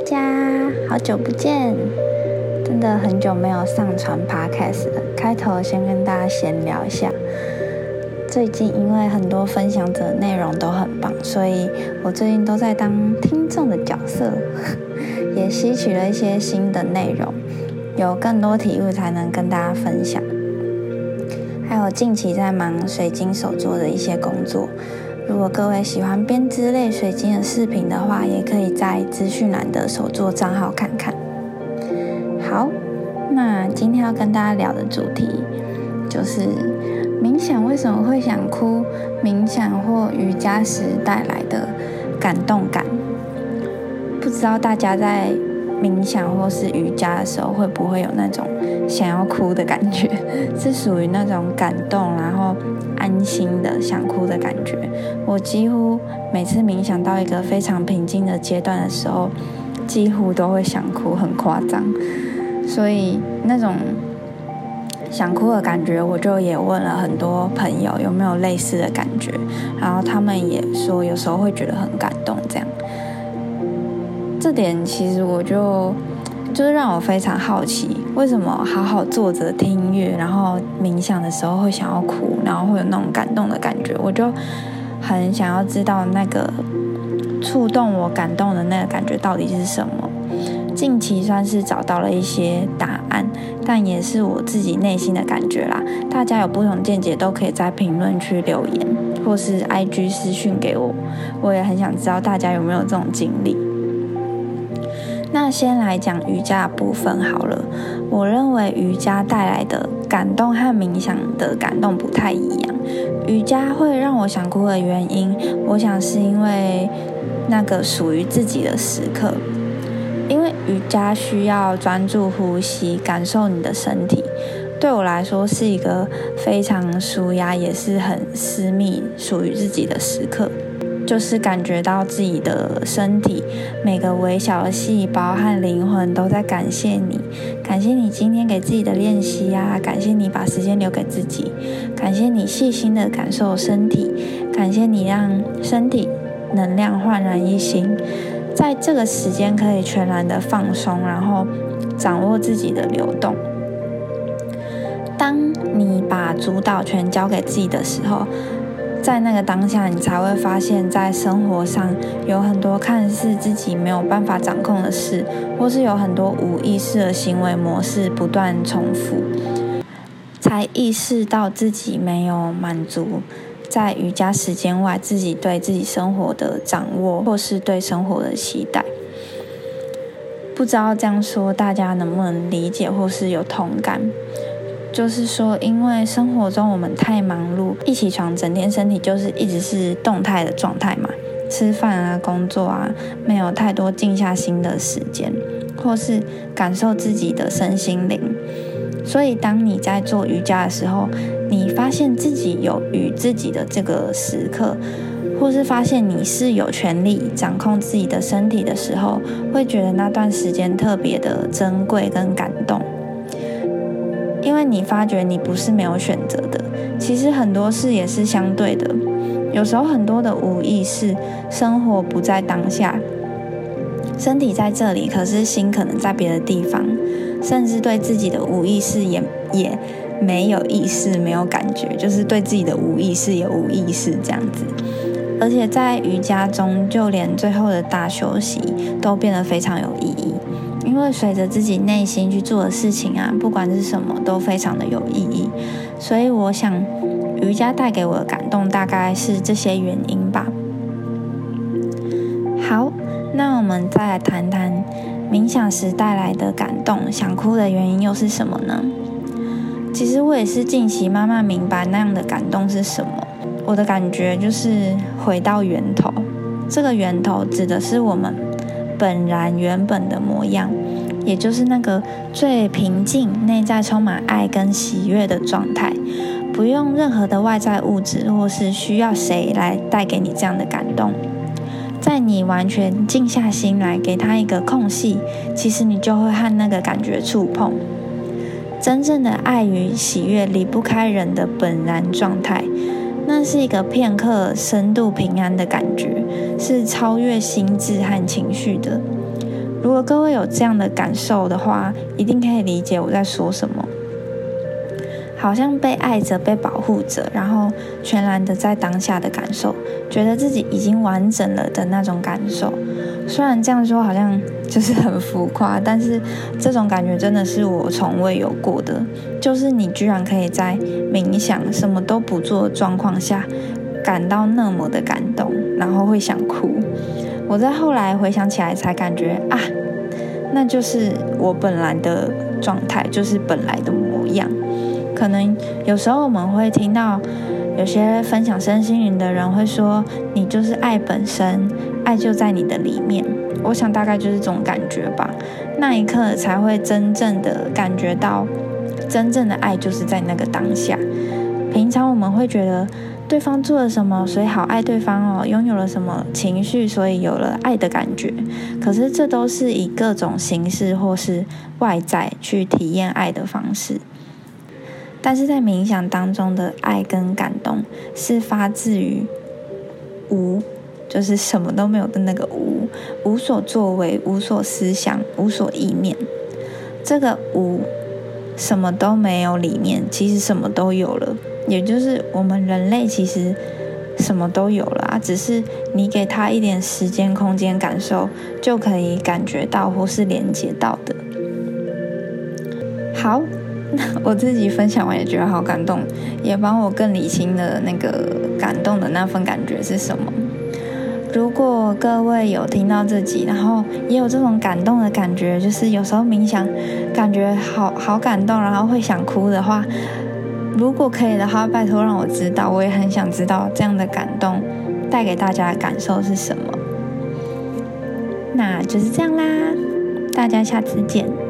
大家，好久不见，真的很久没有上传 podcast 了。开头先跟大家闲聊一下，最近因为很多分享者内容都很棒，所以我最近都在当听众的角色，也吸取了一些新的内容，有更多体悟才能跟大家分享。还有近期在忙水晶手作的一些工作。如果各位喜欢编织类水晶的视频的话，也可以在资讯栏的手作账号看看。好，那今天要跟大家聊的主题就是冥想为什么会想哭？冥想或瑜伽时带来的感动感。不知道大家在冥想或是瑜伽的时候，会不会有那种想要哭的感觉？是属于那种感动，然后。安心的想哭的感觉，我几乎每次冥想到一个非常平静的阶段的时候，几乎都会想哭，很夸张。所以那种想哭的感觉，我就也问了很多朋友有没有类似的感觉，然后他们也说有时候会觉得很感动。这样，这点其实我就。就是让我非常好奇，为什么好好坐着听音乐，然后冥想的时候会想要哭，然后会有那种感动的感觉，我就很想要知道那个触动我感动的那个感觉到底是什么。近期算是找到了一些答案，但也是我自己内心的感觉啦。大家有不同见解都可以在评论区留言，或是 IG 私讯给我，我也很想知道大家有没有这种经历。那先来讲瑜伽部分好了。我认为瑜伽带来的感动和冥想的感动不太一样。瑜伽会让我想哭的原因，我想是因为那个属于自己的时刻。因为瑜伽需要专注呼吸，感受你的身体，对我来说是一个非常舒压，也是很私密、属于自己的时刻。就是感觉到自己的身体每个微小的细胞和灵魂都在感谢你，感谢你今天给自己的练习啊，感谢你把时间留给自己，感谢你细心的感受身体，感谢你让身体能量焕然一新，在这个时间可以全然的放松，然后掌握自己的流动。当你把主导权交给自己的时候。在那个当下，你才会发现，在生活上有很多看似自己没有办法掌控的事，或是有很多无意识的行为模式不断重复，才意识到自己没有满足在瑜伽时间外自己对自己生活的掌握，或是对生活的期待。不知道这样说大家能不能理解，或是有同感？就是说，因为生活中我们太忙碌，一起床整天身体就是一直是动态的状态嘛，吃饭啊、工作啊，没有太多静下心的时间，或是感受自己的身心灵。所以，当你在做瑜伽的时候，你发现自己有与自己的这个时刻，或是发现你是有权利掌控自己的身体的时候，会觉得那段时间特别的珍贵跟感动。因为你发觉你不是没有选择的，其实很多事也是相对的。有时候很多的无意识，生活不在当下，身体在这里，可是心可能在别的地方，甚至对自己的无意识也也没有意识，没有感觉，就是对自己的无意识也无意识这样子。而且在瑜伽中，就连最后的大休息都变得非常有意义。因为随着自己内心去做的事情啊，不管是什么，都非常的有意义。所以我想，瑜伽带给我的感动，大概是这些原因吧。好，那我们再来谈谈冥想时带来的感动，想哭的原因又是什么呢？其实我也是近期慢慢明白那样的感动是什么。我的感觉就是回到源头，这个源头指的是我们。本然原本的模样，也就是那个最平静、内在充满爱跟喜悦的状态，不用任何的外在物质，或是需要谁来带给你这样的感动。在你完全静下心来，给他一个空隙，其实你就会和那个感觉触碰。真正的爱与喜悦离不开人的本然状态。那是一个片刻深度平安的感觉，是超越心智和情绪的。如果各位有这样的感受的话，一定可以理解我在说什么。好像被爱着、被保护着，然后全然的在当下的感受，觉得自己已经完整了的那种感受。虽然这样说好像就是很浮夸，但是这种感觉真的是我从未有过的。就是你居然可以在冥想、什么都不做的状况下，感到那么的感动，然后会想哭。我在后来回想起来才感觉啊，那就是我本来的状态，就是本来的模样。可能有时候我们会听到有些分享身心灵的人会说：“你就是爱本身，爱就在你的里面。”我想大概就是这种感觉吧。那一刻才会真正的感觉到，真正的爱就是在那个当下。平常我们会觉得对方做了什么，所以好爱对方哦，拥有了什么情绪，所以有了爱的感觉。可是这都是以各种形式或是外在去体验爱的方式。但是在冥想当中的爱跟感动，是发自于无，就是什么都没有的那个无，无所作为，无所思想，无所意念。这个无，什么都没有里面，其实什么都有了。也就是我们人类其实什么都有了啊，只是你给他一点时间、空间感受，就可以感觉到或是连接到的。好。那我自己分享完也觉得好感动，也帮我更理清了那个感动的那份感觉是什么。如果各位有听到这集，然后也有这种感动的感觉，就是有时候冥想感觉好好感动，然后会想哭的话，如果可以的话，拜托让我知道，我也很想知道这样的感动带给大家的感受是什么。那就是这样啦，大家下次见。